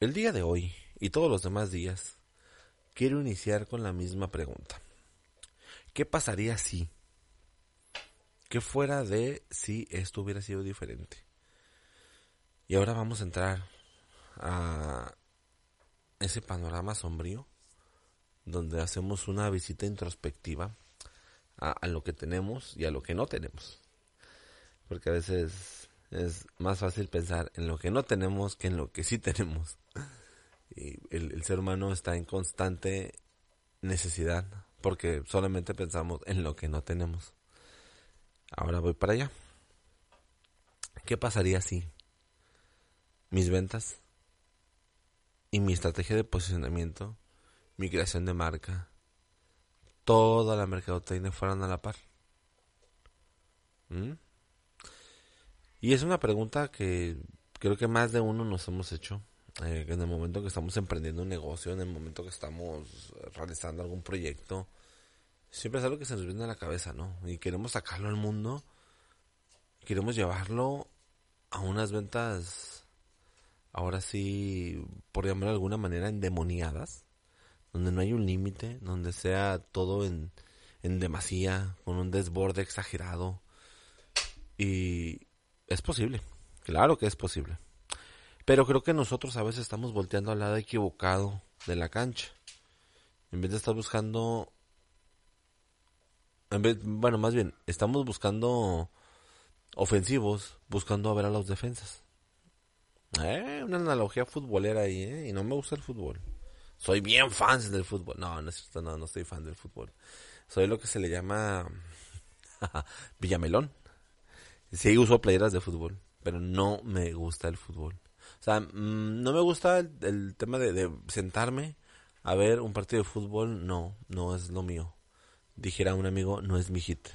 El día de hoy y todos los demás días, quiero iniciar con la misma pregunta. ¿Qué pasaría si? ¿Qué fuera de si esto hubiera sido diferente? Y ahora vamos a entrar a ese panorama sombrío donde hacemos una visita introspectiva a, a, lo que tenemos y a lo que no tenemos. Porque a veces es más fácil pensar en lo que no tenemos que en lo que sí tenemos. Y el, ser humano está en constante necesidad porque solamente pensamos en lo que no tenemos. Ahora voy para allá. ¿Qué pasaría si mis ventas y mi estrategia de posicionamiento, mi creación de marca, toda la mercadotecnia fueran a la par? ¿Mm? Y es una pregunta que creo que más de uno nos hemos hecho. Eh, en el momento que estamos emprendiendo un negocio, en el momento que estamos realizando algún proyecto, siempre es algo que se nos viene a la cabeza, ¿no? Y queremos sacarlo al mundo, queremos llevarlo a unas ventas, ahora sí, por llamarlo de alguna manera, endemoniadas, donde no hay un límite, donde sea todo en, en demasía, con un desborde exagerado. Y es posible, claro que es posible. Pero creo que nosotros a veces estamos volteando al lado equivocado de la cancha. En vez de estar buscando... En vez, bueno, más bien, estamos buscando ofensivos, buscando a ver a los defensas. Eh, una analogía futbolera ahí, ¿eh? Y no me gusta el fútbol. Soy bien fan del fútbol. No, no no, no soy fan del fútbol. Soy lo que se le llama Villamelón. Sí uso playeras de fútbol, pero no me gusta el fútbol. O sea, mmm, no me gusta el, tema de, de, sentarme a ver un partido de fútbol. No, no es lo mío. Dijera un amigo, no es mi hit.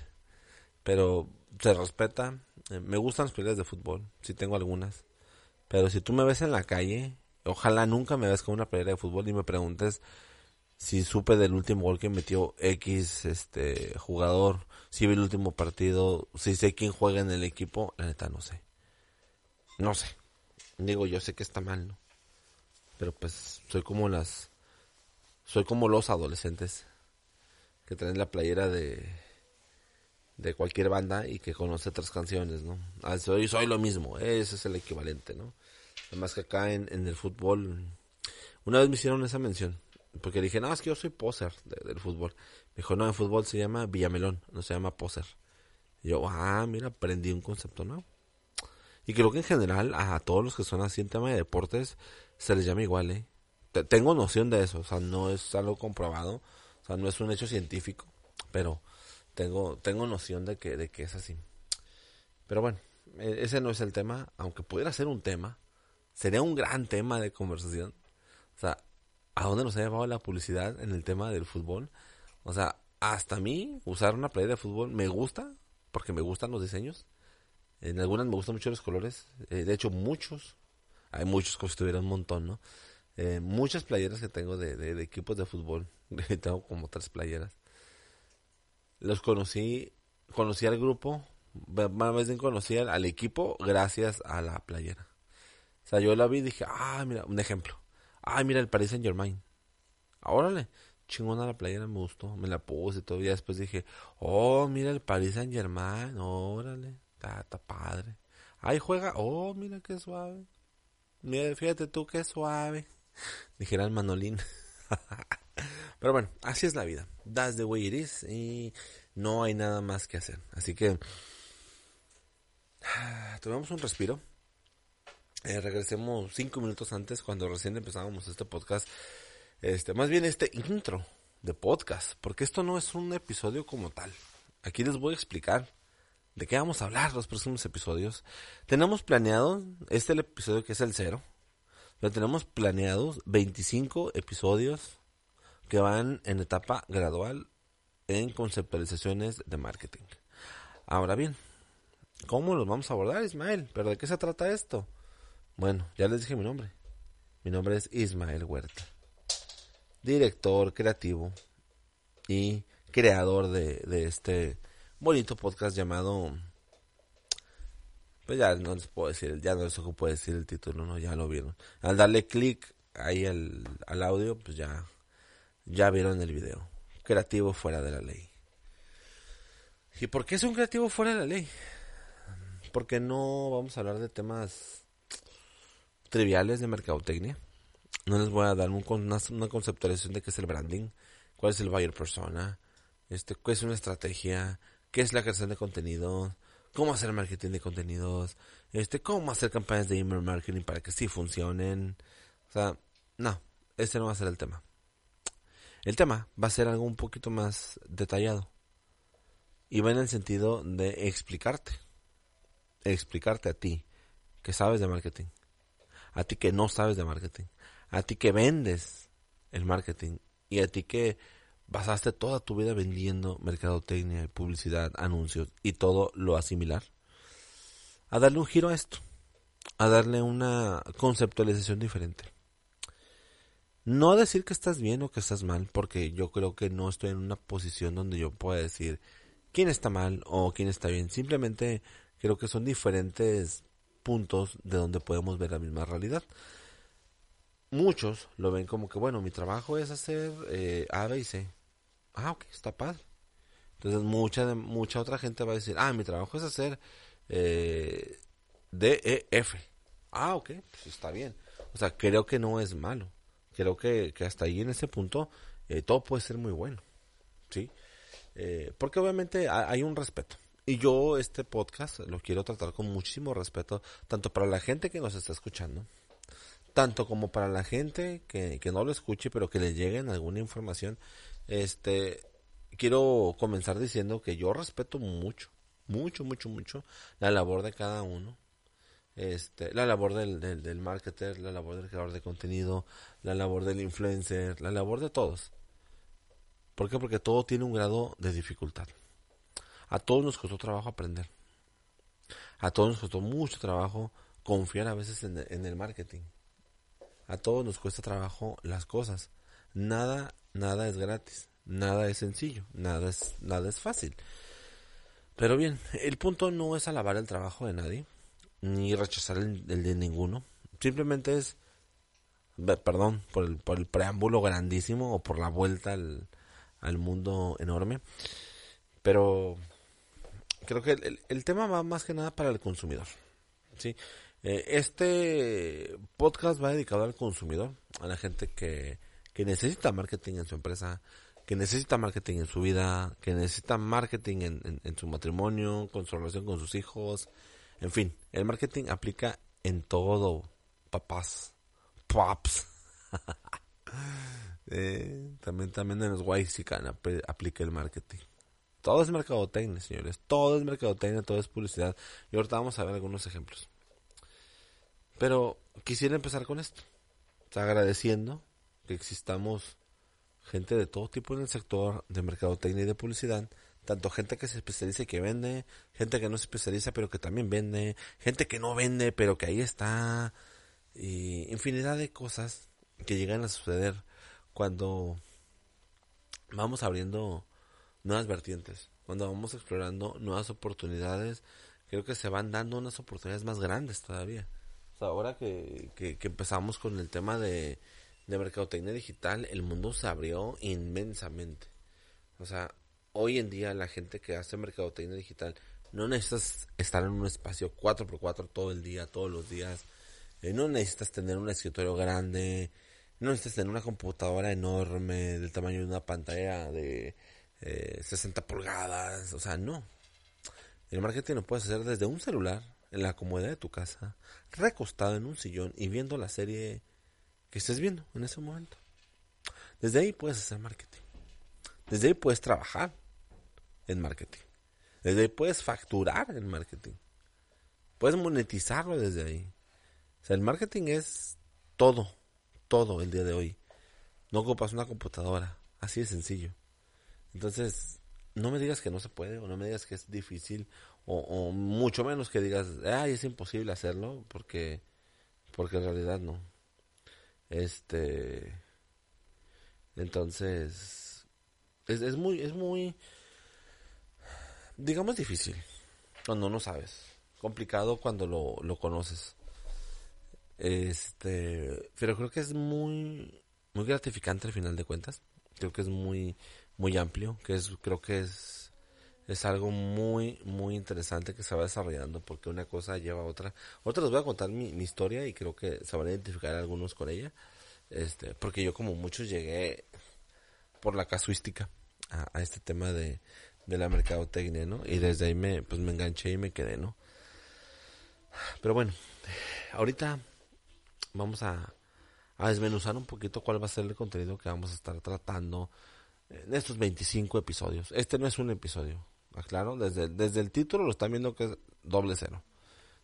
Pero se respeta. Eh, me gustan las peleas de fútbol. Sí tengo algunas. Pero si tú me ves en la calle, ojalá nunca me veas con una pelea de fútbol y me preguntes si supe del último gol que metió X este jugador, si vi el último partido, si sé quién juega en el equipo, la neta no sé. No sé. Digo, yo sé que está mal, ¿no? Pero pues soy como las soy como los adolescentes que traen la playera de de cualquier banda y que conoce otras canciones, ¿no? Ah, soy, soy lo mismo, ese es el equivalente, ¿no? Además que acá en, en el fútbol, una vez me hicieron esa mención, porque dije, no, es que yo soy poser de, del fútbol. Me dijo, no, en fútbol se llama Villamelón, no se llama poser. Yo, ah, mira, aprendí un concepto nuevo. Y creo que en general a todos los que son así en tema de deportes se les llama igual, ¿eh? Tengo noción de eso, o sea, no es algo comprobado, o sea, no es un hecho científico, pero tengo tengo noción de que de que es así. Pero bueno, ese no es el tema, aunque pudiera ser un tema, sería un gran tema de conversación. O sea, ¿a dónde nos ha llevado la publicidad en el tema del fútbol? O sea, hasta a mí usar una playera de fútbol me gusta, porque me gustan los diseños. En algunas me gustan mucho los colores. Eh, de hecho, muchos. Hay muchos, si tuviera un montón, ¿no? Eh, muchas playeras que tengo de, de, de equipos de fútbol. tengo como tres playeras. Los conocí, conocí al grupo, más bien conocí al, al, equipo gracias a la playera. O sea, yo la vi y dije, ah, mira, un ejemplo. Ah, mira el Paris Saint Germain. Órale, chingona la playera, me gustó, me la puse todavía después dije, oh, mira el Paris Saint Germain, órale, está, padre. Ahí juega, oh, mira qué suave. Mira, fíjate tú qué suave. Dijera el Manolín. Pero bueno, así es la vida. That's the way it is y no hay nada más que hacer. Así que tomemos un respiro. Eh, regresemos cinco minutos antes cuando recién empezábamos este podcast. Este, más bien este intro de podcast, porque esto no es un episodio como tal. Aquí les voy a explicar de qué vamos a hablar los próximos episodios. Tenemos planeado, este es el episodio que es el cero, pero tenemos planeados 25 episodios que van en etapa gradual en conceptualizaciones de marketing. Ahora bien, ¿cómo los vamos a abordar, Ismael? ¿Pero de qué se trata esto? Bueno, ya les dije mi nombre. Mi nombre es Ismael Huerta, director creativo y creador de, este bonito podcast llamado pues ya no les puedo decir, ya no les puedo decir el título, no, ya lo vieron. Al darle clic ahí al, al audio, pues ya, ya vieron el video. Creativo fuera de la ley. ¿Y por qué es un creativo fuera de la ley? Porque no vamos a hablar de temas triviales de mercadotecnia. No les voy a dar una, conceptualización de qué es el branding, cuál es el buyer persona, este, qué es una estrategia, qué es la creación de contenido, cómo hacer marketing de contenidos, este, cómo hacer campañas de email marketing para que sí funcionen. O sea, no, ese no va a ser el tema. El tema va a ser algo un poquito más detallado. Y va en el sentido de explicarte. Explicarte a ti que sabes de marketing. A ti que no sabes de marketing. A ti que vendes el marketing. Y a ti que basaste toda tu vida vendiendo mercadotecnia, publicidad, anuncios y todo lo asimilar. A darle un giro a esto. A darle una conceptualización diferente. No decir que estás bien o que estás mal, porque yo creo que no estoy en una posición donde yo pueda decir quién está mal o quién está bien. Simplemente creo que son diferentes puntos de donde podemos ver la misma realidad. Muchos lo ven como que, bueno, mi trabajo es hacer eh, A, B y C. Ah, ok, está padre. Entonces mucha, mucha otra gente va a decir, ah, mi trabajo es hacer eh, D, E, F. Ah, ok, pues está bien. O sea, creo que no es malo creo que, hasta ahí en ese punto eh, todo puede ser muy bueno, ¿sí? Eh, porque obviamente hay un respeto. Y yo este podcast lo quiero tratar con muchísimo respeto, tanto para la gente que nos está escuchando, tanto como para la gente que, que no lo escuche, pero que le llegue alguna información. Este, quiero comenzar diciendo que yo respeto mucho, mucho, mucho, mucho la labor de cada uno este, la labor del, del, marketer, la labor del creador de contenido, la labor del influencer, la labor de todos. ¿Por qué? Porque todo tiene un grado de dificultad. A todos nos costó trabajo aprender. A todos nos costó mucho trabajo confiar a veces en, el marketing. A todos nos cuesta trabajo las cosas. Nada, nada es gratis. Nada es sencillo. Nada es, nada es fácil. Pero bien, el punto no es alabar el trabajo de nadie ni rechazar el, de ninguno. Simplemente es, perdón por el, por el preámbulo grandísimo o por la vuelta al mundo enorme. Pero creo que el, el, tema va más que nada para el consumidor. ¿sí? Eh, este podcast va dedicado al consumidor, a la gente que, que necesita marketing en su empresa, que necesita marketing en su vida, que necesita marketing en, en, su matrimonio, con su relación con sus hijos, en fin, el marketing aplica en todo, papás, pops. eh, también, también en los Waxican aplica el marketing. Todo es mercadotecnia, señores. Todo es mercadotecnia, todo es publicidad. Y ahorita vamos a ver algunos ejemplos. Pero quisiera empezar con esto. agradeciendo que existamos gente de todo tipo en el sector de mercadotecnia y de publicidad tanto gente que se especializa y que vende, gente que no se especializa pero que también vende, gente que no vende pero que ahí está, y infinidad de cosas que llegan a suceder cuando vamos abriendo nuevas vertientes, cuando vamos explorando nuevas oportunidades, creo que se van dando unas oportunidades más grandes todavía. ahora que, que, que empezamos con el tema de, de mercadotecnia digital, el mundo se abrió inmensamente. O sea, hoy en día la gente que hace mercadotecnia digital no necesitas estar en un espacio 4x4 todo el día, todos los días. Eh, no necesitas tener un escritorio grande. No necesitas tener una computadora enorme del tamaño de una pantalla de 60 eh, pulgadas. O sea, no. El marketing lo puedes hacer desde un celular, en la comodidad de tu casa, recostado en un sillón y viendo la serie que estés viendo en ese momento. Desde ahí puedes hacer marketing. Desde ahí puedes trabajar en marketing. Desde ahí puedes facturar en marketing. Puedes monetizarlo desde ahí. O sea, el marketing es todo, todo el día de hoy. No ocupas una computadora, así de sencillo. Entonces, no me digas que no se puede, o no me digas que es difícil, o, mucho menos que digas, ay, es imposible hacerlo, porque, porque en realidad no. Este, entonces, es, es muy, es muy, digamos difícil cuando no sabes, complicado cuando lo, lo conoces. Este, pero creo que es muy, muy gratificante al final de cuentas. Creo que es muy, muy amplio, que es, creo que es, es algo muy, muy interesante que se va desarrollando porque una cosa lleva a otra. Ahorita les voy a contar mi, mi historia y creo que se van a identificar algunos con ella. Este, porque yo como muchos llegué por la casuística a, este tema de, de la mercadotecnia, ¿no? Y desde ahí me, pues me enganché y me quedé, ¿no? Pero bueno, ahorita vamos a, a desmenuzar un poquito cuál va a ser el contenido que vamos a estar tratando en estos 25 episodios. Este no es un episodio, aclaro, desde, desde el título lo están viendo que es doble cero.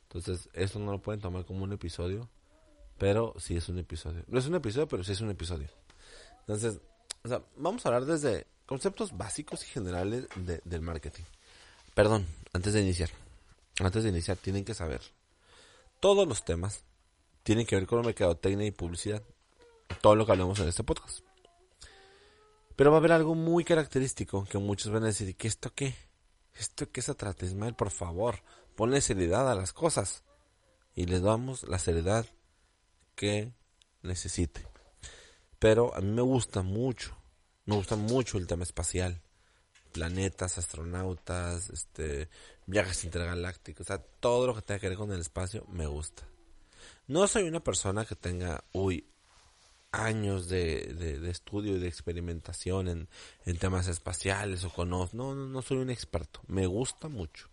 Entonces, esto no lo pueden tomar como un episodio, pero sí es un episodio. No es un episodio, pero sí es un episodio. Entonces, o sea, vamos a hablar desde conceptos básicos y generales del marketing. Perdón, antes de iniciar. Antes de iniciar, tienen que saber. Todos los temas tienen que ver con mercadotecnia y publicidad. Todo lo que hablamos en este podcast. Pero va a haber algo muy característico que muchos van a decir, ¿qué esto qué? ¿Esto qué se trata, Ismael? Por favor, ponle seriedad a las cosas. Y les damos la seriedad que necesite. Pero a mí me gusta mucho, me gusta mucho el tema espacial. Planetas, astronautas, este, viajes intergalácticos, o sea, todo lo que tenga que ver con el espacio me gusta. No soy una persona que tenga, uy, años de, de, estudio y de experimentación en, en, temas espaciales o conozco. No, no, no soy un experto. Me gusta mucho.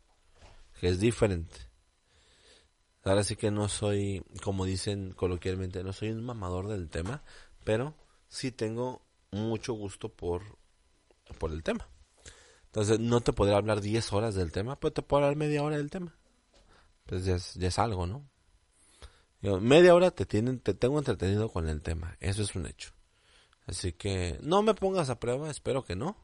Que es diferente. Ahora sí que no soy, como dicen coloquialmente, no soy un mamador del tema, pero sí tengo mucho gusto por, por el tema. Entonces no te podré hablar 10 horas del tema, pero te puedo hablar media hora del tema. Pues ya es, ya es algo, ¿no? Media hora te tienen, te tengo entretenido con el tema, eso es un hecho. Así que no me pongas a prueba, espero que no.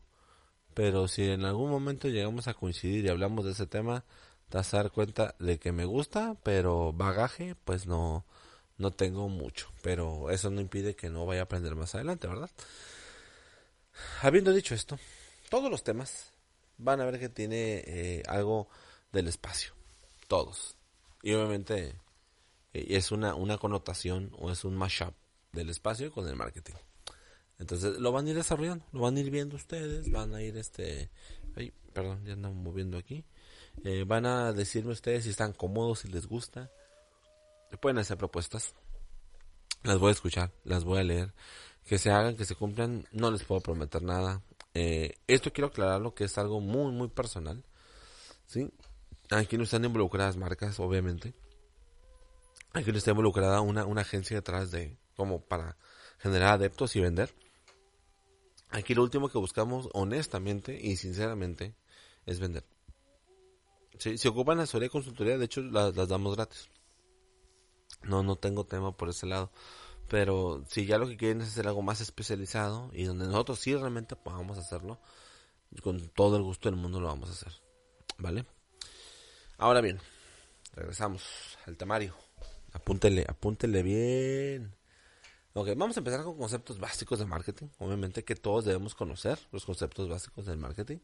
Pero si en algún momento llegamos a coincidir y hablamos de ese tema, te vas a dar cuenta de que me gusta, pero bagaje, pues no, no tengo mucho. Pero eso no impide que no vaya a aprender más adelante, ¿verdad? Habiendo dicho esto, todos los temas van a ver que tiene eh, algo del espacio. Todos. Y obviamente es una, una connotación o es un mashup del espacio con el marketing. Entonces lo van a ir desarrollando, lo van a ir viendo ustedes, van a ir este... Ay, perdón, ya andamos moviendo aquí. Eh, van a decirme ustedes si están cómodos, si les gusta. Pueden hacer propuestas. Las voy a escuchar, las voy a leer. Que se hagan, que se cumplan, no les puedo prometer nada. Eh, esto quiero aclararlo que es algo muy, muy personal. ¿sí? Aquí no están involucradas marcas, obviamente. Aquí está involucrada una, una agencia detrás de, como para generar adeptos y vender. Aquí lo último que buscamos, honestamente y sinceramente, es vender. Si, ocupan asesoría y consultoría, de hecho las, damos gratis. No, no tengo tema por ese lado. Pero si ya lo que quieren es hacer algo más especializado y donde nosotros sí realmente podamos hacerlo, con todo el gusto del mundo lo vamos a hacer. ¿Vale? Ahora bien, regresamos al temario. Apúntele, apúntele bien. Ok, vamos a empezar con conceptos básicos de marketing. Obviamente que todos debemos conocer los conceptos básicos del marketing.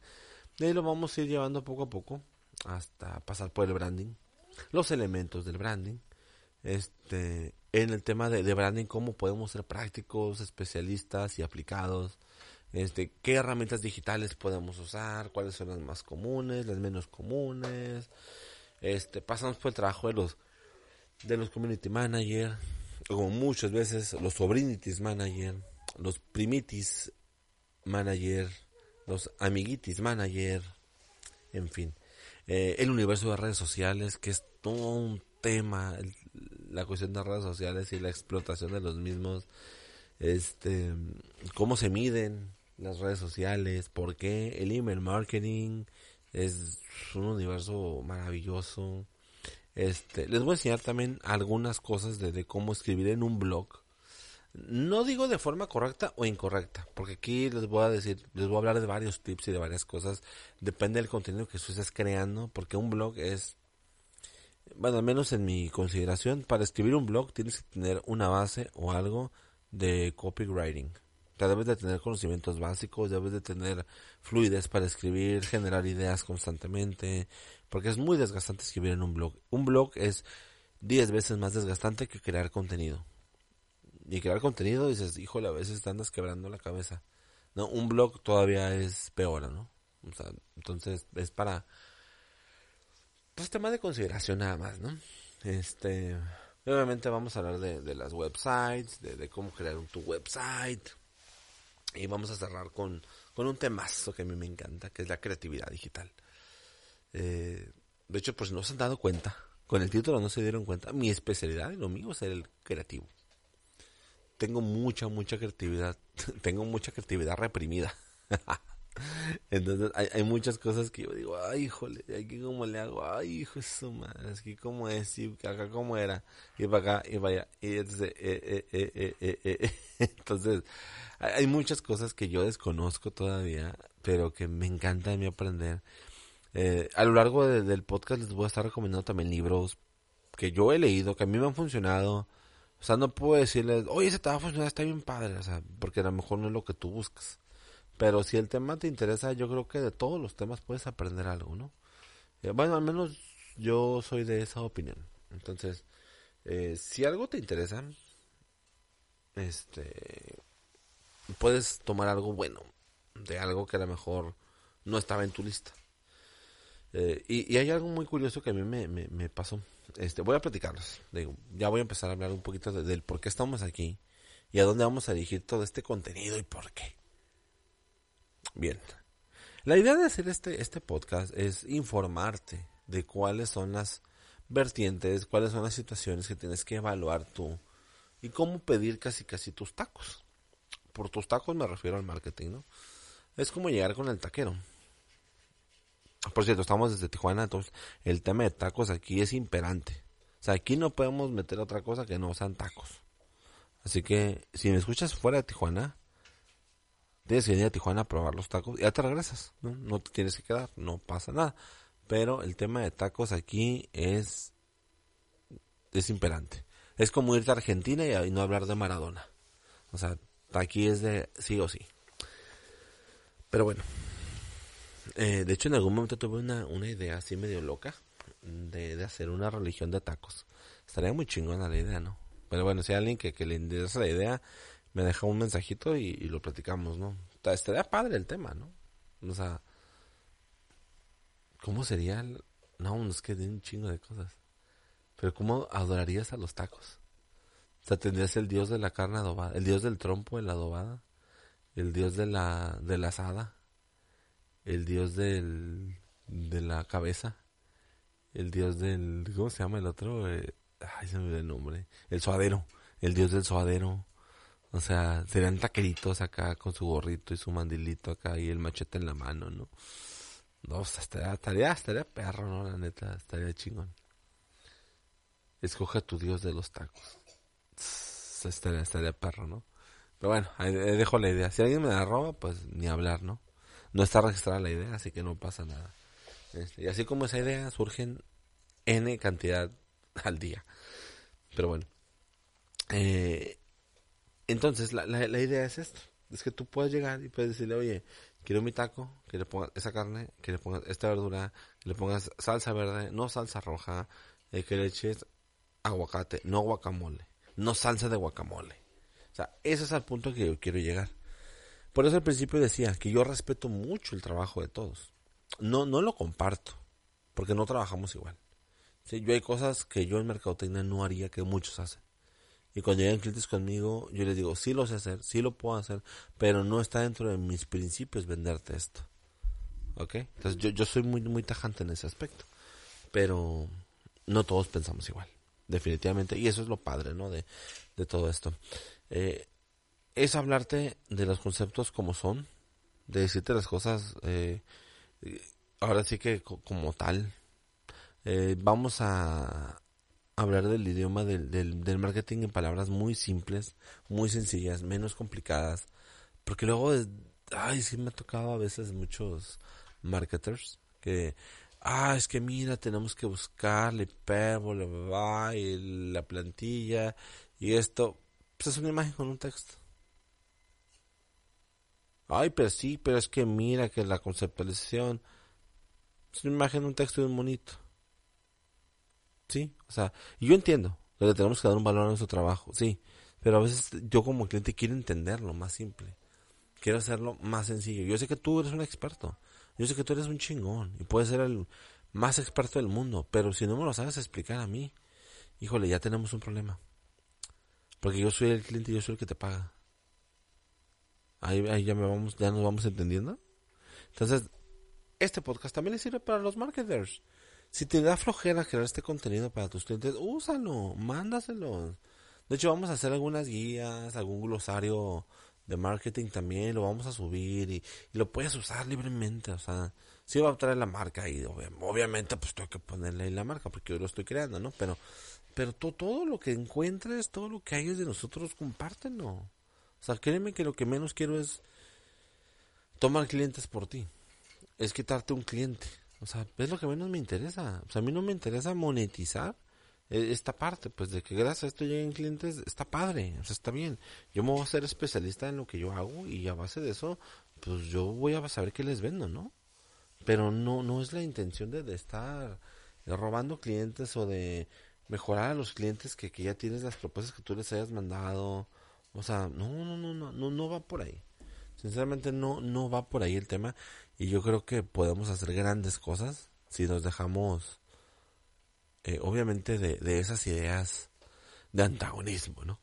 De ahí lo vamos a ir llevando poco a poco hasta pasar por el branding, los elementos del branding, este, en el tema de, branding, cómo podemos ser prácticos, especialistas y aplicados, este, qué herramientas digitales podemos usar, cuáles son las más comunes, las menos comunes, este, pasamos por el trabajo de los, de los community manager, como muchas veces los sobrinitis manager, los primitis manager, los amiguitis manager, en fin. Eh, el universo de redes sociales, que es todo un tema, la cuestión de redes sociales y la explotación de los mismos, este, cómo se miden las redes sociales, por qué el email marketing es un universo maravilloso. Este, les voy a enseñar también algunas cosas de cómo escribir en un blog no digo de forma correcta o incorrecta, porque aquí les voy a decir, les voy a hablar de varios tips y de varias cosas. Depende del contenido que tú estés creando, porque un blog es, bueno, al menos en mi consideración, para escribir un blog tienes que tener una base o algo de copywriting. Sea, debes de tener conocimientos básicos, debes de tener fluidez para escribir, generar ideas constantemente, porque es muy desgastante escribir en un blog. Un blog es 10 veces más desgastante que crear contenido. Y crear contenido dices, híjole, a veces te andas quebrando la cabeza. No, un blog todavía es peor, ¿no? O sea, entonces es para pues tema de consideración nada más, ¿no? Este, obviamente vamos a hablar de, las websites, de, cómo crear tu website y vamos a cerrar con, con un temazo que a mí me encanta, que es la creatividad digital. Eh, de hecho, pues no se han dado cuenta, con el título no se dieron cuenta, mi especialidad y lo mío es el creativo. Tengo mucha, mucha creatividad, tengo mucha creatividad reprimida. Entonces hay, hay, muchas cosas que yo digo, ay, híjole, aquí cómo le hago, ay, hijo de su madre, aquí cómo es, y acá cómo era, y para acá, y vaya, y entonces, eh, eh, eh, entonces hay muchas cosas que yo desconozco todavía, pero que me encanta de mí aprender. a lo largo del podcast les voy a estar recomendando también libros que yo he leído, que a mí me han funcionado. O sea, no puedo decirles, oye, ese te va a funcionar, está bien padre, o sea, porque a lo mejor no es lo que tú buscas. Pero si el tema te interesa, yo creo que de todos los temas puedes aprender algo, ¿no? Eh, bueno, al menos yo soy de esa opinión. Entonces, eh, si algo te interesa, este, puedes tomar algo bueno de algo que a lo mejor no estaba en tu lista. Eh, y, hay algo muy curioso que a mí me, pasó. Este, voy a platicarles. Digo, ya voy a empezar a hablar un poquito del por qué estamos aquí y a dónde vamos a dirigir todo este contenido y por qué. Bien. La idea de hacer este, este podcast es informarte de cuáles son las vertientes, cuáles son las situaciones que tienes que evaluar tú y cómo pedir casi casi tus tacos. Por tus tacos me refiero al marketing, ¿no? Es como llegar con el taquero. Por cierto, estamos desde Tijuana, entonces el tema de tacos aquí es imperante. O sea, aquí no podemos meter otra cosa que no sean tacos. Así que si me escuchas fuera de Tijuana, Tienes que venir a Tijuana a probar los tacos y ya te regresas, ¿no? No te tienes que quedar, no pasa nada. Pero el tema de tacos aquí es, es imperante. Es como irte a Argentina y, no hablar de Maradona. O sea, aquí es de sí o sí. Pero bueno. Eh, de hecho, en algún momento tuve una, una idea así medio loca de, de, hacer una religión de tacos. Estaría muy chingona la idea, ¿no? Pero bueno, si hay alguien que, que le interesa la idea, me deja un mensajito y, lo platicamos, ¿no? Estaría padre el tema, ¿no? O sea, ¿cómo sería? El... No, nos quedé un chingo de cosas. Pero ¿cómo adorarías a los tacos? O sea, tendrías el dios de la carne adobada, el dios del trompo de la adobada, el dios de la, de la asada, el dios del, de la cabeza, el dios del, ¿cómo se llama el otro? Eh, ay, se me olvidó el nombre. El suadero, el dios del suadero, o sea, serían taqueritos acá con su gorrito y su mandilito acá y el machete en la mano, ¿no? No, sea, estaría, estaría, perro, ¿no? La neta, estaría chingón. Escoge a tu dios de los tacos. estaría, estaría perro, ¿no? Pero bueno, ahí dejo la idea. Si alguien me la roba, pues ni hablar, ¿no? No está registrada la idea, así que no pasa nada. Este, y así como esa idea, surgen N cantidad al día. Pero bueno. Eh, entonces, la, la, idea es esto. Es que tú puedes llegar y puedes decirle, oye, quiero mi taco, que le pongas esa carne, que le pongas esta verdura, que le pongas salsa verde, no salsa roja, eh, que le eches aguacate, no guacamole, no salsa de guacamole. O sea, ese es el punto que yo quiero llegar. Por eso al principio decía que yo respeto mucho el trabajo de todos. No, no lo comparto, porque no trabajamos igual. ¿Sí? Yo hay cosas que yo en mercadotecnia no haría que muchos hacen. Y cuando llegan clientes conmigo, yo les digo, sí lo sé hacer, sí lo puedo hacer, pero no está dentro de mis principios venderte esto. ¿Ok? Entonces yo, yo soy muy, muy tajante en ese aspecto. Pero no todos pensamos igual, definitivamente. Y eso es lo padre, ¿no? De, de todo esto. Eh, es hablarte de los conceptos como son, de decirte las cosas, eh, ahora sí que como tal. Eh, vamos a, hablar del idioma del, del, marketing en palabras muy simples, muy sencillas, menos complicadas. Porque luego, ay, sí me ha tocado a veces muchos marketers que, ah, es que mira, tenemos que buscar la hipérbole, y la plantilla y esto. Pues es una imagen con un texto. Ay, pero sí, pero es que mira que la conceptualización es una imagen, un texto y un monito. Sí, o sea, yo entiendo que le tenemos que dar un valor a nuestro trabajo, sí, pero a veces yo como cliente quiero entenderlo más simple. Quiero hacerlo más sencillo. Yo sé que tú eres un experto. Yo sé que tú eres un chingón y puedes ser el más experto del mundo, pero si no me lo sabes explicar a mí, híjole, ya tenemos un problema. Porque yo soy el cliente y yo soy el que te paga. Ahí, ahí ya me vamos, ya nos vamos entendiendo. Entonces, este podcast también le sirve para los marketers. Si te da flojera crear este contenido para tus clientes, úsalo, mándaselo. De hecho, vamos a hacer algunas guías, algún glosario de marketing también, lo vamos a subir y, lo puedes usar libremente. O sea, sí va a traer la marca y obviamente pues tengo que ponerle ahí la marca porque yo lo estoy creando, ¿no? Pero, pero todo, lo que encuentres, todo lo que hay de nosotros, compártenlo. O sea, créeme que lo que menos quiero es tomar clientes por ti. Es quitarte un cliente. O sea, es lo que menos me interesa. O sea, a mí no me interesa monetizar e, esta parte, pues de que gracias a esto lleguen clientes, está padre, o sea, está bien. Yo me voy a ser especialista en lo que yo hago y a base de eso, pues yo voy a saber qué les vendo, ¿no? Pero no, no es la intención de, de estar robando clientes o de mejorar a los clientes que, que ya tienes las propuestas que tú les hayas mandado. O sea, no, no, no, no, no, no va por ahí. Sinceramente no, no va por ahí el tema. Y yo creo que podemos hacer grandes cosas si nos dejamos, eh, obviamente, de, de esas ideas de antagonismo, ¿no?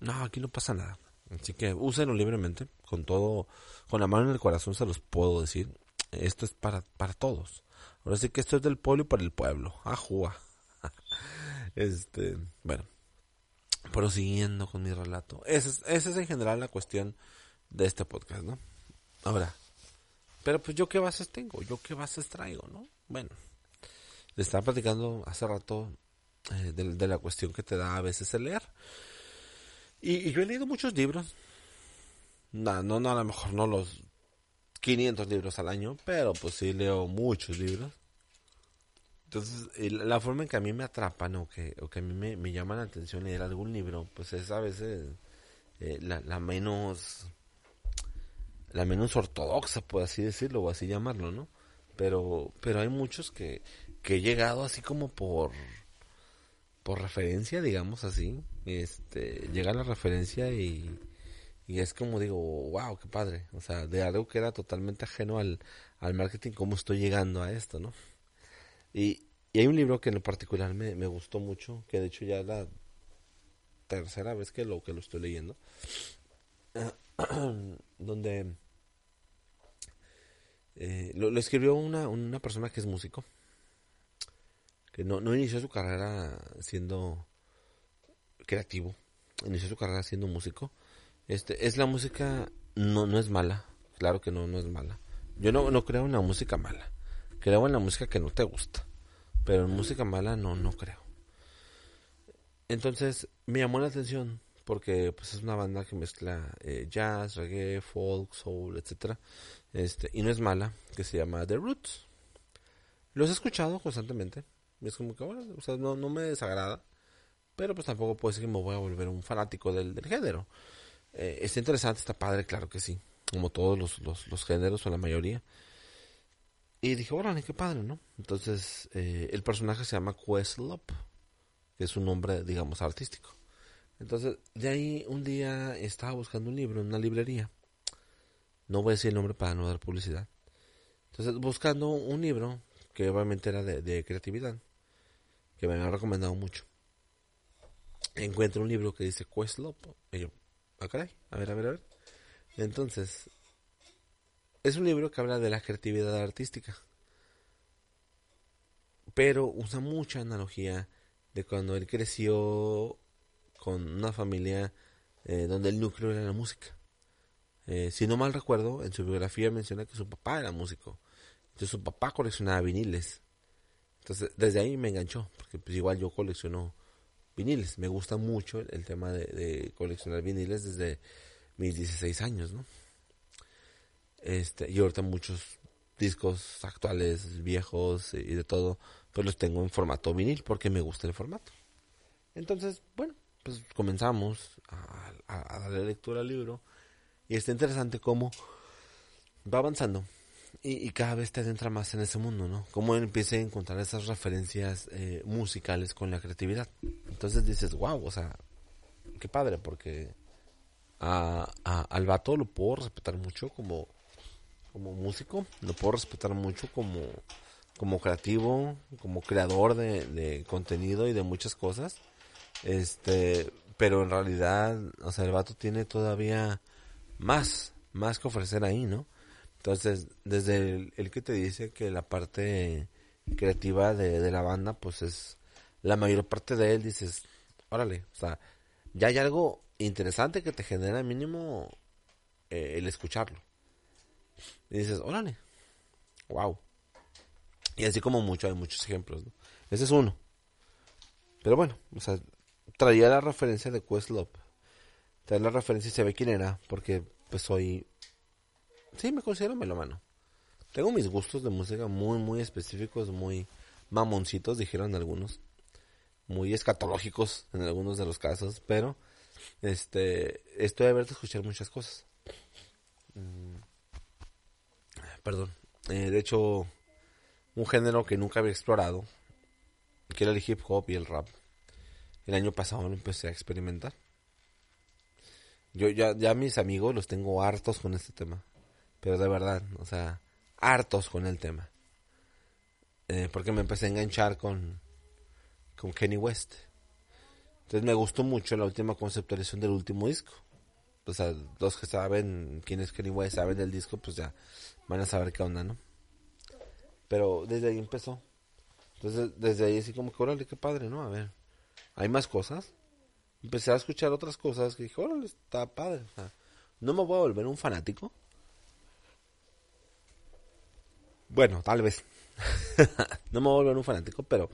No, aquí no pasa nada. Así que úsenlo libremente, con todo, con la mano en el corazón se los puedo decir. Esto es para, para todos. Ahora sí que esto es del pueblo y para el pueblo. Ajúa. este, bueno, prosiguiendo con mi relato. Esa es, esa es en general la cuestión de este podcast, ¿no? Ahora, pero pues yo qué bases tengo, yo qué bases traigo, ¿no? Bueno, le estaba platicando hace rato eh, de, la cuestión que te da a veces el leer. Y, yo he leído muchos libros. No, no, a lo mejor no los 500 libros al año, pero pues sí leo muchos libros. Entonces, la forma en que a mí me atrapan o que, o que a mí me, llama la atención leer algún libro, pues es a veces eh, la menos la menos ortodoxa, por así decirlo, o así llamarlo, ¿no? Pero, pero hay muchos que, que he llegado así como por, por referencia, digamos así. Este, llega la referencia y, y es como digo, wow, qué padre. O sea, de algo que era totalmente ajeno al, al marketing, cómo estoy llegando a esto, ¿no? Y, y hay un libro que en particular me, me gustó mucho, que de hecho ya es la tercera vez que lo, que lo estoy leyendo, donde eh, lo, escribió una, una persona que es músico, que no, no inició su carrera siendo creativo, inició su carrera siendo músico. Este, es la música, no, no es mala, claro que no, no es mala. Yo no, no creo en la música mala, creo en la música que no te gusta, pero en música mala no, no creo. Entonces me llamó la atención porque pues es una banda que mezcla eh, jazz, reggae, folk, soul, etcétera, este y no es mala, que se llama The Roots. Los he escuchado constantemente, es como que o sea, no, no me desagrada, pero pues tampoco puedo decir que me voy a volver un fanático del, del género. Eh, está interesante, está padre, claro que sí, como todos los, los, los géneros o la mayoría. Y dije, órale, qué padre, ¿no? Entonces, eh, el personaje se llama Questlop, que es un nombre, digamos, artístico. Entonces, de ahí un día estaba buscando un libro en una librería. No voy a decir el nombre para no dar publicidad. Entonces, buscando un libro que obviamente era de, creatividad, que me habían recomendado mucho. Encuentro un libro que dice Questlop. Y yo, ah, caray, a ver, a ver, a ver. Entonces, es un libro que habla de la creatividad artística. Pero usa mucha analogía de cuando él creció con una familia eh, donde el núcleo era la música. Eh, si no mal recuerdo, en su biografía menciona que su papá era músico. Entonces su papá coleccionaba viniles. Entonces desde ahí me enganchó, porque pues igual yo colecciono viniles. Me gusta mucho el, tema de, coleccionar viniles desde mis 16 años, ¿no? Este, y ahorita muchos discos actuales, viejos y de todo, pues los tengo en formato vinil porque me gusta el formato. Entonces, bueno, pues comenzamos a, darle lectura al libro y está interesante cómo va avanzando y, cada vez te adentra más en ese mundo, ¿no? Cómo empieza a encontrar esas referencias eh, musicales con la creatividad. Entonces dices, wow, o sea, qué padre, porque a, al vato lo puedo respetar mucho como, como músico, lo puedo respetar mucho como, como creativo, como creador de, de contenido y de muchas cosas. Este, pero en realidad, o sea, el vato tiene todavía más, más que ofrecer ahí, ¿no? Entonces, desde el, que te dice que la parte creativa de, la banda, pues es la mayor parte de él, dices, órale, o sea, ya hay algo interesante que te genera mínimo eh, el escucharlo. Y dices, órale, wow. Y así como mucho, hay muchos ejemplos. Ese es uno. Pero bueno, o sea, traía la referencia de Questlove. Traía la referencia y se ve quién era, porque pues soy Sí, me considero melomano. Tengo mis gustos de música muy, muy específicos, muy mamoncitos, dijeron algunos. Muy escatológicos en algunos de los casos, pero este estoy abierto a escuchar muchas cosas. Mm, perdón. Eh, de hecho, un género que nunca había explorado, que era el hip hop y el rap. El año pasado lo empecé a experimentar. Yo ya, mis amigos los tengo hartos con este tema. Pero de verdad, o sea, hartos con el tema. Eh, porque me empecé a enganchar con, con Kenny West. Entonces me gustó mucho la última conceptualización del último disco. O sea, los que saben quién es Kenny West, saben del disco, pues ya van a saber qué onda, ¿no? Pero desde ahí empezó. Entonces, desde ahí así como que, órale, qué padre, ¿no? A ver, hay más cosas. Empecé a escuchar otras cosas que dije, órale, está padre. O sea, no me voy a volver un fanático, Bueno, tal vez. no me voy a volver un fanático, pero,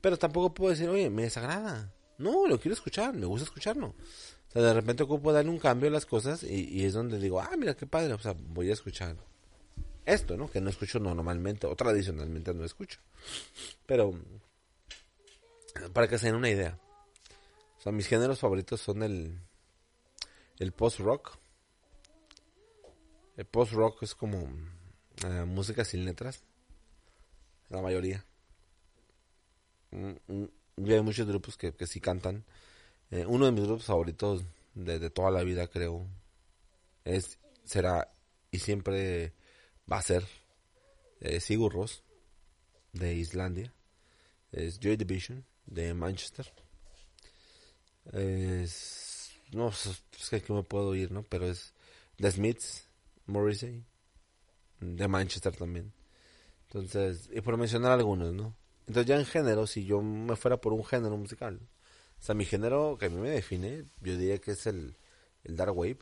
pero tampoco puedo decir, oye, me desagrada. No, lo quiero escuchar, me gusta escucharlo. O sea, de repente ocupo darle un cambio a las cosas y, es donde digo, ah, mira qué padre, o sea, voy a escuchar esto, ¿no? Que no escucho normalmente o tradicionalmente no escucho. Pero, para que se den una idea. Mis géneros favoritos son el, el post-rock. El post-rock es como eh, música sin letras. La mayoría. Mm, mm, y hay muchos grupos que, que sí cantan. Eh, uno de mis grupos favoritos de, toda la vida, creo, es, será y siempre va a ser eh, Sigur Rós de Islandia. Es Joy Division de Manchester. Es, no, es que aquí me puedo ir, ¿no? Pero es The Smiths, Morrissey, de Manchester también. Entonces, y por mencionar algunos, ¿no? Entonces ya en género, si yo me fuera por un género musical, o sea, mi género que a mí me define, yo diría que es el, el dark wave,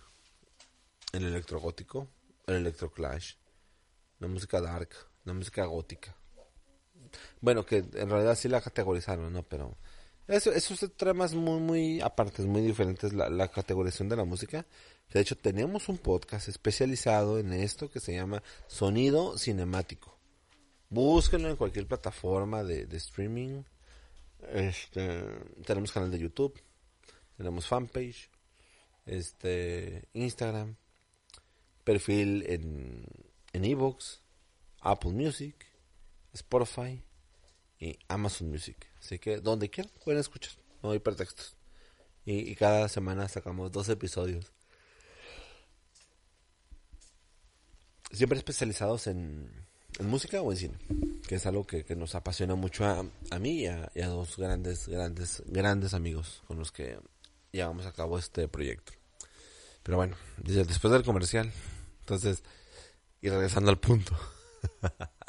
el electrogótico, el electroclash, la música dark, la música gótica. Bueno, que en realidad sí la categorizaron, ¿no? Pero eso, esos temas muy, muy aparte, muy diferentes, la, la categorización de la música. De hecho, tenemos un podcast especializado en esto que se llama Sonido Cinemático. Búsquenlo en cualquier plataforma de, streaming. Este, tenemos canal de YouTube, tenemos fanpage, este, Instagram, perfil en en Evox, Apple Music, Spotify y Amazon Music. Así que donde quieran pueden escuchar, no hay pretextos. Y, y cada semana sacamos dos episodios. siempre especializados en, música o en cine, que es algo que, nos apasiona mucho a, a mí y a, dos grandes, grandes, grandes amigos con los que llevamos a cabo este proyecto. Pero bueno, después del comercial, entonces, y regresando al punto.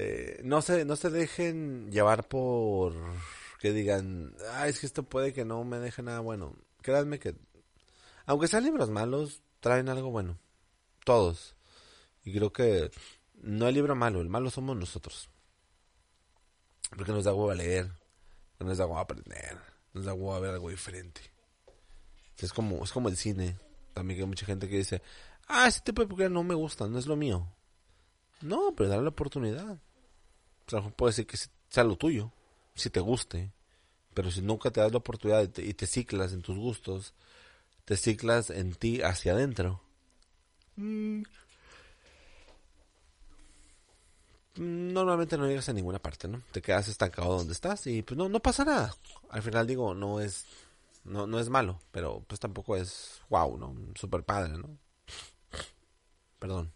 Eh, no se, no se dejen llevar por que digan, ah, es que esto puede que no me deje nada bueno. Créanme que, aunque sean libros malos, traen algo bueno. Todos. Y creo que no hay libro malo, el malo somos nosotros. Porque nos da huevo a leer, nos da huevo a aprender, nos da huevo a ver algo diferente. Es como, es como el cine. También hay mucha gente que dice, ah, ese tipo de película no me gusta, no es lo mío. No, pero dale la oportunidad. O sea, puede ser que sea lo tuyo, si te guste. Pero si nunca te das la oportunidad y te, y te ciclas en tus gustos, te ciclas en ti hacia adentro. Mm, normalmente no llegas a ninguna parte, ¿no? Te quedas estancado donde estás y pues no, no pasa nada. Al final digo, no es, no, no es malo, pero pues tampoco es wow, ¿no? Super padre, ¿no? Perdón.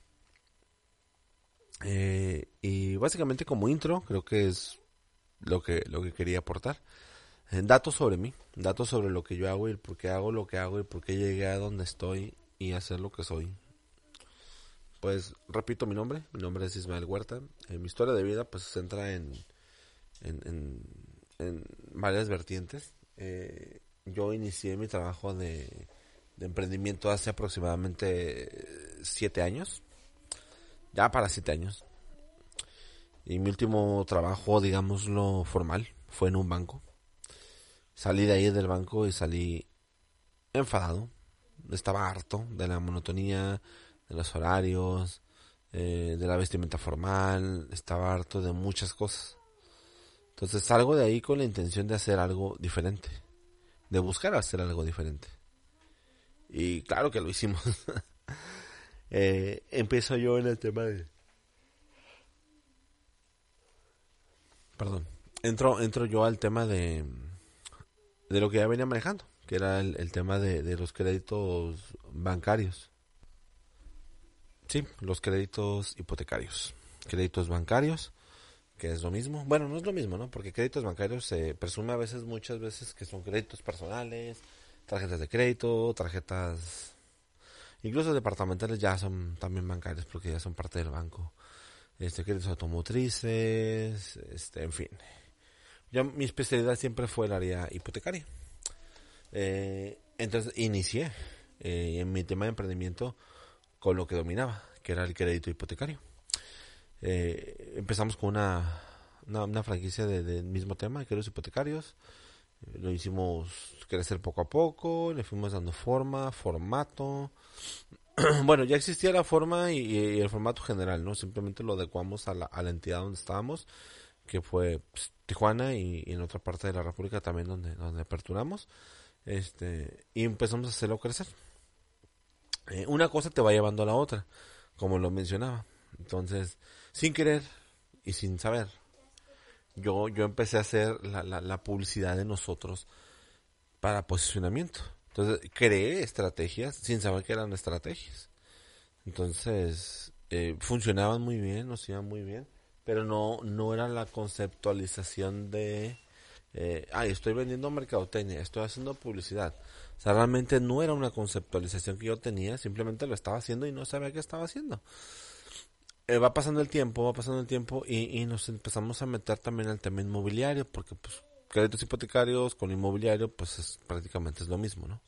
Eh, y básicamente como intro, creo que es lo que, lo que quería aportar. Eh, datos sobre mí, datos sobre lo que yo hago y por qué hago lo que hago y por qué llegué a donde estoy y hacer lo que soy. Pues repito mi nombre, mi nombre es Ismael Huerta. Eh, mi historia de vida pues se centra en, en, en, varias vertientes. Eh, yo inicié mi trabajo de, de emprendimiento hace aproximadamente siete años, ya para siete años. Y mi último trabajo, digámoslo formal, fue en un banco. Salí de ahí del banco y salí enfadado. Estaba harto de la monotonía, de los horarios, eh, de la vestimenta formal, estaba harto de muchas cosas. Entonces salgo de ahí con la intención de hacer algo diferente, de buscar hacer algo diferente. Y claro que lo hicimos. eh, empiezo yo en el tema de... Perdón. Entro, entro yo al tema de, de lo que ya venía manejando, que era el, el tema de, de los créditos bancarios. Sí, los créditos hipotecarios. Créditos bancarios, que es lo mismo. Bueno, no es lo mismo, ¿no? Porque créditos bancarios se presume a veces, muchas veces, que son créditos personales, tarjetas de crédito, tarjetas... Incluso departamentales ya son también bancarios porque ya son parte del banco. Este, créditos automotrices, este, en fin. Yo, mi especialidad siempre fue el área hipotecaria. Eh, entonces inicié eh, en mi tema de emprendimiento con lo que dominaba, que era el crédito hipotecario. Eh, empezamos con una, una, franquicia del de, mismo tema, créditos hipotecarios. Lo hicimos crecer poco a poco, le fuimos dando forma, formato. bueno, ya existía la forma y, el formato general, ¿no? Simplemente lo adecuamos a la, a la entidad donde estábamos, que fue pues, Tijuana y, y, en otra parte de la República también donde, donde aperturamos. Este, y empezamos a hacerlo crecer. Eh, una cosa te va llevando a la otra, como lo mencionaba. Entonces, sin querer y sin saber, yo, yo empecé a hacer la, la, la publicidad de nosotros para posicionamiento. Entonces, creé estrategias sin saber que eran estrategias. Entonces, eh, funcionaban muy bien, nos iban muy bien, pero no, no era la conceptualización de, eh, ay, estoy vendiendo mercadotecnia, estoy haciendo publicidad. O sea, realmente no era una conceptualización que yo tenía, simplemente lo estaba haciendo y no sabía qué estaba haciendo. Eh, va pasando el tiempo, va pasando el tiempo y, y, nos empezamos a meter también al tema inmobiliario, porque pues créditos hipotecarios con inmobiliario pues es, prácticamente es lo mismo, ¿no?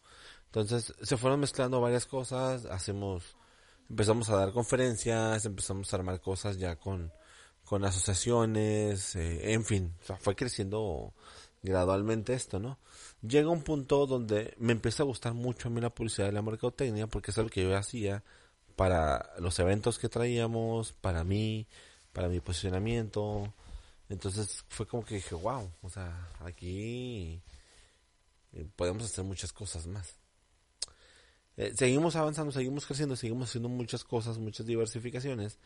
Entonces se fueron mezclando varias cosas, hacemos, empezamos a dar conferencias, empezamos a armar cosas ya con, con asociaciones, eh, en fin, fue creciendo gradualmente esto, ¿no? Llega un punto donde me empieza a gustar mucho a mí la publicidad de la mercadotecnia porque es algo que yo hacía para los eventos que traíamos, para mí, para mi posicionamiento. Entonces fue como que dije, wow, o sea, aquí eh, podemos hacer muchas cosas más. Eh, seguimos avanzando, seguimos creciendo, seguimos haciendo muchas cosas, muchas diversificaciones.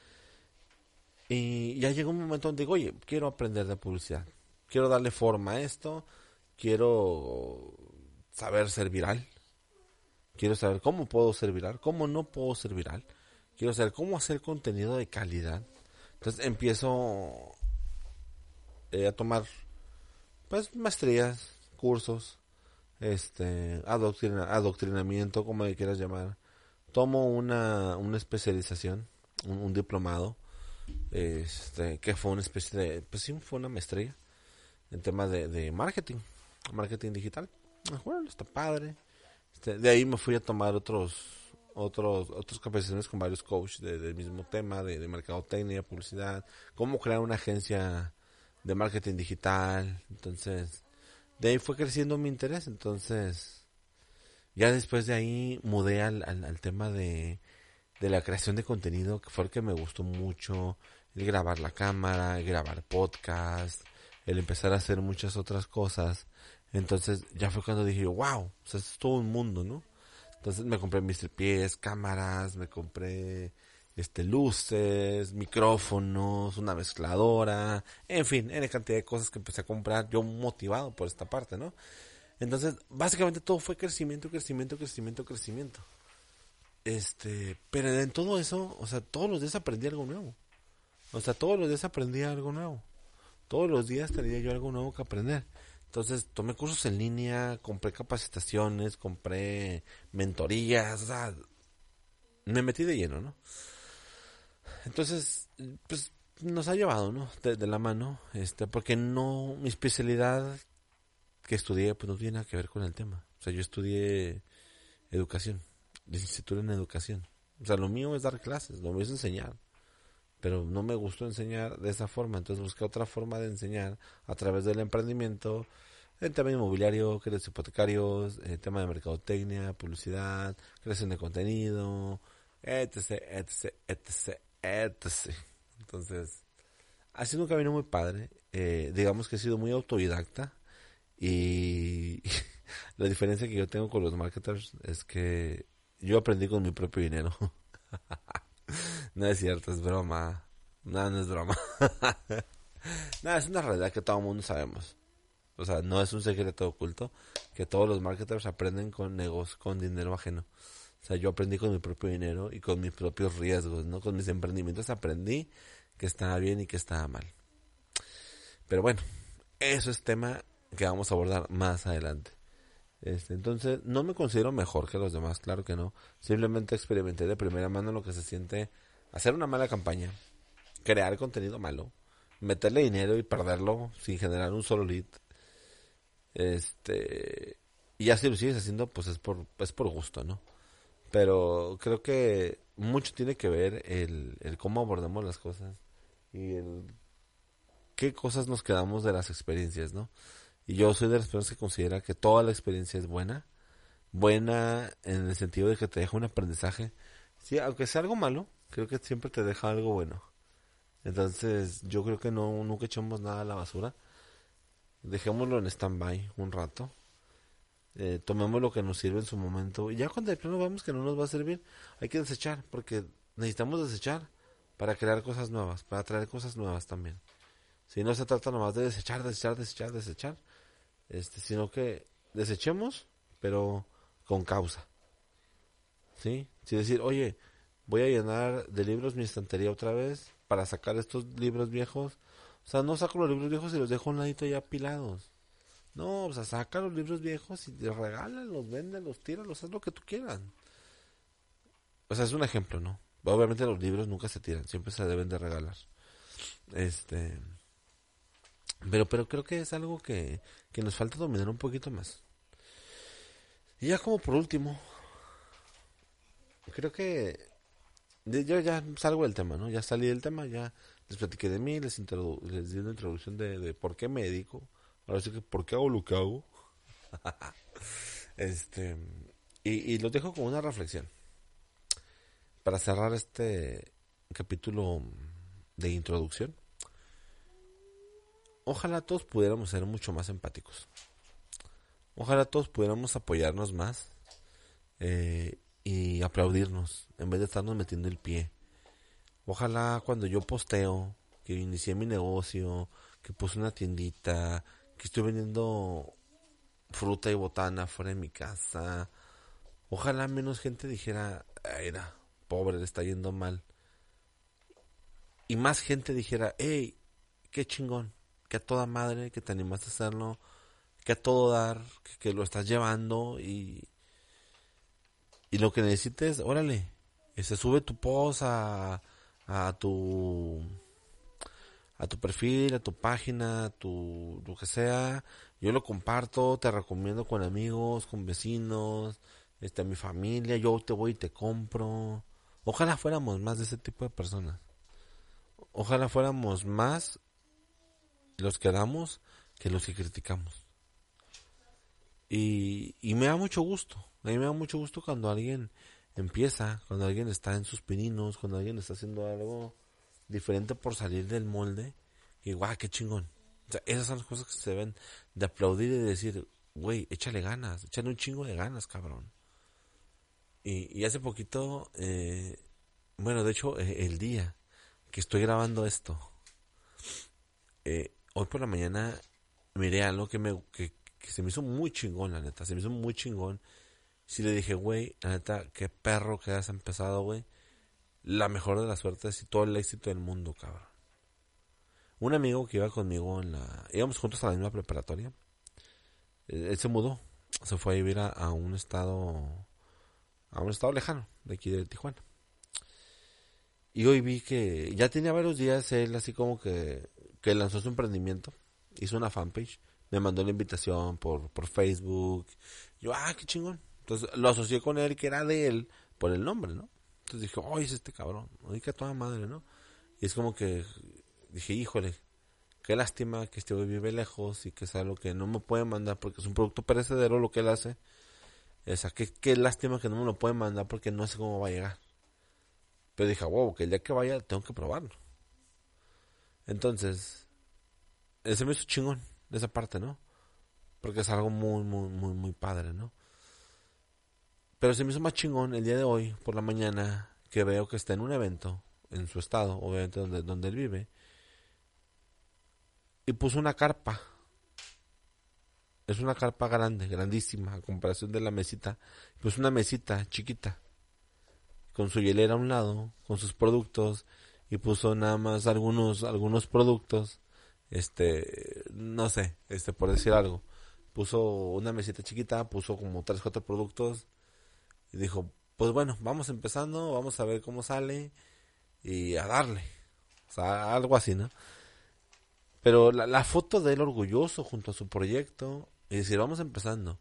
Y ya llegó un momento donde digo, oye, quiero aprender de publicidad quiero darle forma a esto, quiero saber ser viral, quiero saber cómo puedo ser viral, cómo no puedo ser viral, quiero saber cómo hacer contenido de calidad. Entonces empiezo eh, a tomar pues maestrías, cursos, este, adoctrina, adoctrinamiento, como le quieras llamar. Tomo una, una especialización, un, diplomado, este, que fue una especie de, pues sí, fue una maestría en temas de, marketing, marketing digital. Bueno, está padre. Este, de ahí me fui a tomar otros otros otros capacitaciones con varios coaches de, del mismo tema, de, de mercadotecnia, publicidad, cómo crear una agencia de marketing digital. Entonces, de ahí fue creciendo mi interés. Entonces, ya después de ahí mudé al, al, al tema de, de la creación de contenido, que fue el que me gustó mucho, el grabar la cámara, el grabar podcast, el empezar a hacer muchas otras cosas. Entonces ya fue cuando dije, wow, o sea, es todo un mundo, ¿no? Entonces me compré mis pies, cámaras, me compré este, luces, micrófonos, una mezcladora, en fin, N cantidad de cosas que empecé a comprar yo motivado por esta parte, ¿no? Entonces, básicamente todo fue crecimiento, crecimiento, crecimiento, crecimiento. Este, pero en todo eso, o sea, todos los días aprendí algo nuevo. O sea, todos los días aprendí algo nuevo. Todos los días tenía yo algo nuevo que aprender. Entonces tomé cursos en línea, compré capacitaciones, compré mentorías, me metí de lleno, ¿no? Entonces, pues nos ha llevado, ¿no? De, la mano, este, porque no, mi especialidad que estudié, pues no tiene nada que ver con el tema. O sea, yo estudié educación, licenciatura en educación. O sea, lo mío es dar clases, lo mío es enseñar. Pero no me gustó enseñar de esa forma, entonces busqué otra forma de enseñar a través del emprendimiento, el tema inmobiliario, créditos hipotecarios, el tema de mercadotecnia, publicidad, creación de contenido, etc, etc, etc, etc. Entonces, ha sido un camino muy padre. Eh, digamos que he sido muy autodidacta y la diferencia que yo tengo con los marketers es que yo aprendí con mi propio dinero. no es cierto, es broma. No, no es broma. no, es una realidad que todo el mundo sabemos. O sea, no es un secreto oculto que todos los marketers aprenden con negocios, con dinero ajeno. O sea, yo aprendí con mi propio dinero y con mis propios riesgos, ¿no? Con mis emprendimientos aprendí que estaba bien y que estaba mal. Pero bueno, eso es tema que vamos a abordar más adelante. Este, entonces, no me considero mejor que los demás, claro que no. Simplemente experimenté de primera mano lo que se siente hacer una mala campaña, crear contenido malo, meterle dinero y perderlo sin generar un solo lead. Este, y ya si lo sigues haciendo, pues es por, es por gusto, ¿no? Pero creo que mucho tiene que ver el, el cómo abordamos las cosas y el qué cosas nos quedamos de las experiencias, ¿no? Y yo soy de las personas que considera que toda la experiencia es buena. Buena en el sentido de que te deja un aprendizaje. Sí, aunque sea algo malo, creo que siempre te deja algo bueno. Entonces, yo creo que no nunca echamos nada a la basura. Dejémoslo en stand-by un rato. Eh, tomemos lo que nos sirve en su momento. Y ya cuando de plano vemos que no nos va a servir hay que desechar porque necesitamos desechar para crear cosas nuevas para traer cosas nuevas también. Si no se trata nomás de desechar desechar desechar desechar este sino que desechemos pero con causa. Sí si decir oye voy a llenar de libros mi estantería otra vez para sacar estos libros viejos o sea no saco los libros viejos y los dejo a un ladito ya apilados no, o sea, saca los libros viejos y regálalos, véndelos, tíralos, haz lo que tú quieras. O sea, es un ejemplo, ¿no? Obviamente los libros nunca se tiran, siempre se deben de regalar. Este. Pero, pero creo que es algo que, que nos falta dominar un poquito más. Y ya como por último, creo que yo ya salgo del tema, ¿no? Ya salí del tema, ya les platiqué de mí, les, les di una introducción de, de por qué me dedico Ahora sí que, ¿por qué hago lo que hago? este, y, y los dejo con una reflexión. Para cerrar este capítulo de introducción. Ojalá todos pudiéramos ser mucho más empáticos. Ojalá todos pudiéramos apoyarnos más eh, y aplaudirnos en vez de estarnos metiendo el pie. Ojalá cuando yo posteo que inicié mi negocio, que puse una tiendita, que estoy vendiendo fruta y botana fuera de mi casa. Ojalá menos gente dijera, era pobre, le está yendo mal. Y más gente dijera, hey, qué chingón, que a toda madre, que te animaste a hacerlo, que a todo dar, que, lo estás llevando y, y lo que necesites, órale, este, sube tu post a, a tu a tu perfil, a tu página, a tu lo que sea. Yo lo comparto, te recomiendo con amigos, con vecinos, este, a mi familia. Yo te voy y te compro. Ojalá fuéramos más de ese tipo de personas. Ojalá fuéramos más los que damos que los que criticamos. Y, y me da mucho gusto. A mí me da mucho gusto cuando alguien empieza, cuando alguien está en sus pininos, cuando alguien está haciendo algo diferente por salir del molde. Y guau, qué chingón. Esas son las cosas que se deben de aplaudir y de decir, güey, échale ganas, échale un chingo de ganas, cabrón. Y, hace poquito eh, bueno, de hecho, eh, el día que estoy grabando esto, eh, hoy por la mañana miré algo que, me, que, se me hizo muy chingón, la neta. Se me hizo muy chingón. Si le dije, güey, la neta, qué perro que has empezado, güey. La mejor de las suertes y todo el éxito del mundo, cabrón. Un amigo que iba conmigo en la... Íbamos juntos a la misma preparatoria. Él, se mudó. Se fue a vivir a, un estado... A un estado lejano, de aquí de Tijuana. Y hoy vi que ya tenía varios días él así como que, que lanzó su emprendimiento. Hizo una fanpage. Me mandó la invitación por, por Facebook. Yo, ah, qué chingón. Entonces lo asocié con él, que era de él, por el nombre, ¿no? Entonces dije, oh, es este cabrón. Oye, que toda madre, ¿no? Y es como que dije, híjole, qué lástima que este güey vive lejos y que es algo que no me puede mandar porque es un producto perecedero lo que él hace. O sea, qué, lástima que no me lo puede mandar porque no sé cómo va a llegar. Pero dije, wow, que el día que vaya tengo que probarlo. Entonces, ese me hizo chingón de esa parte, ¿no? Porque es algo muy, muy, muy, muy padre, ¿no? Pero se me hizo más chingón el día de hoy, por la mañana, que veo que está en un evento, en su estado, obviamente donde, donde él vive, y puso una carpa. Es una carpa grande, grandísima, a comparación de la mesita. Pues una mesita chiquita, con su hielera a un lado, con sus productos, y puso nada más algunos, algunos productos, este, no sé, este, por decir algo. Puso una mesita chiquita, puso como tres, cuatro productos, y dijo, pues bueno, vamos empezando, vamos a ver cómo sale, y a darle. O sea, algo así, ¿no? Pero la, foto de él orgulloso junto a su proyecto, y decir, vamos empezando,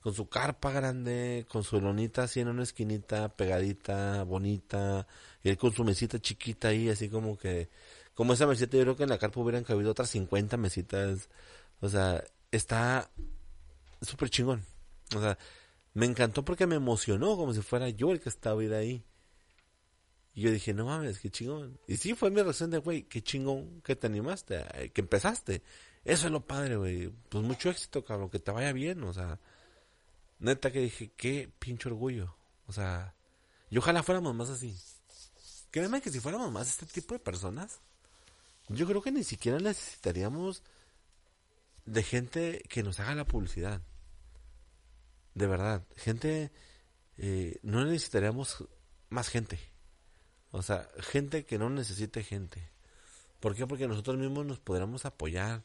con su carpa grande, con su lonita así en una esquinita, pegadita, bonita, y él con su mesita chiquita ahí, así como que, como esa mesita, yo creo que en la carpa hubieran cabido otras 50 mesitas, o sea, está súper chingón, o sea, me encantó porque me emocionó como si fuera yo el que estaba ahí. Y yo dije, no mames, qué chingón. Y sí, fue mi reacción de, güey, qué chingón que te animaste, eh, que empezaste. Eso es lo padre, güey. Pues mucho éxito, cabrón, que te vaya bien, o sea. Neta que dije, qué pinche orgullo. O sea, y ojalá fuéramos más así. Créeme que si fuéramos más este tipo de personas, yo creo que ni siquiera necesitaríamos de gente que nos haga la publicidad. De verdad, gente, eh, no necesitaríamos más gente. O sea, gente que no necesite gente. ¿Por qué? Porque nosotros mismos nos podríamos apoyar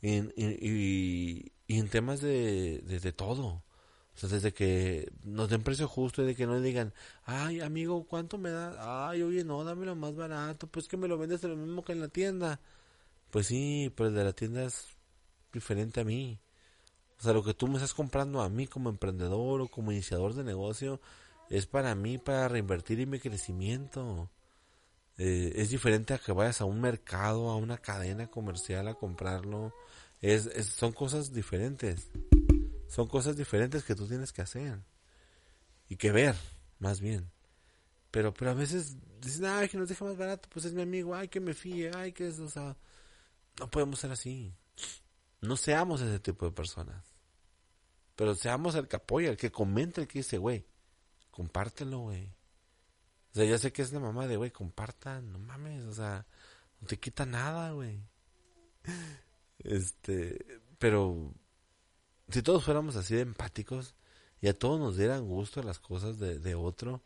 en, y, en temas de, de, todo. O sea, desde que nos den precio justo y de que no digan, ay, amigo, ¿cuánto me da? Ay, oye, no, dámelo más barato, pues que me lo vendes de lo mismo que en la tienda. Pues sí, pero el de la tienda es diferente a mí. O sea, lo que tú me estás comprando a mí como emprendedor o como iniciador de negocio, es para mí, para reinvertir en mi crecimiento. Eh, es diferente a que vayas a un mercado, a una cadena comercial a comprarlo. Es, son cosas diferentes. Son cosas diferentes que tú tienes que hacer. Y que ver, más bien. Pero, pero a veces dicen, ay, que nos deja más barato, pues es mi amigo, ay, que me fíe, ay, que es, o sea, no podemos ser así. No seamos ese tipo de personas. Pero seamos el que apoya, el que comenta, el que dice, güey, compártelo, güey. O sea, ya sé que es la mamá de, güey, compartan, no mames, o sea, no te quita nada, güey. Este, pero si todos fuéramos así de empáticos y a todos nos dieran gusto las cosas de, de otro,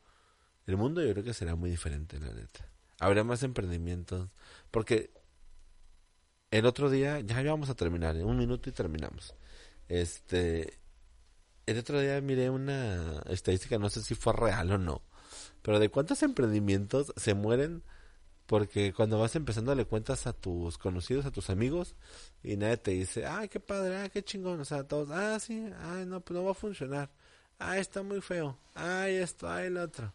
el mundo yo creo que sería muy diferente, la neta. Habría más emprendimientos, porque el otro día, ya vamos a terminar, en un minuto y terminamos. Este, el otro día miré una estadística, no sé si fue real o no, pero de cuántos emprendimientos se mueren porque cuando vas empezando le cuentas a tus conocidos, a tus amigos y nadie te dice, ay, qué padre, ay, qué chingón, o sea, todos, ah, sí, ay, no, pues no va a funcionar, ay, está muy feo, ay, esto, ay, el otro.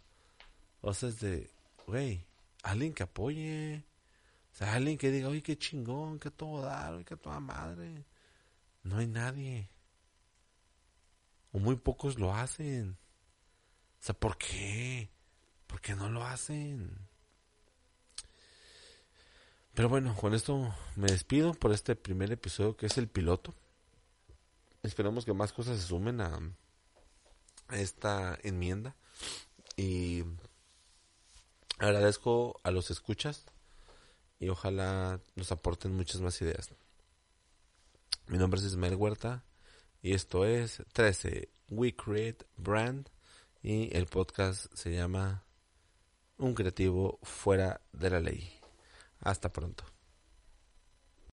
O sea, es de, güey, alguien que apoye, o sea, alguien que diga, oye, qué chingón, que todo dar, que toda madre. No hay nadie. O muy pocos lo hacen. O sea, ¿por qué? ¿Por qué no lo hacen? Pero bueno, con esto me despido por este primer episodio que es el piloto. Esperamos que más cosas se sumen a, esta enmienda. Y Agradezco a los escuchas y ojalá nos aporten muchas más ideas. Mi nombre es Ismael Huerta y esto es 13 We Create Brand y el podcast se llama Un creativo fuera de la ley. Hasta pronto.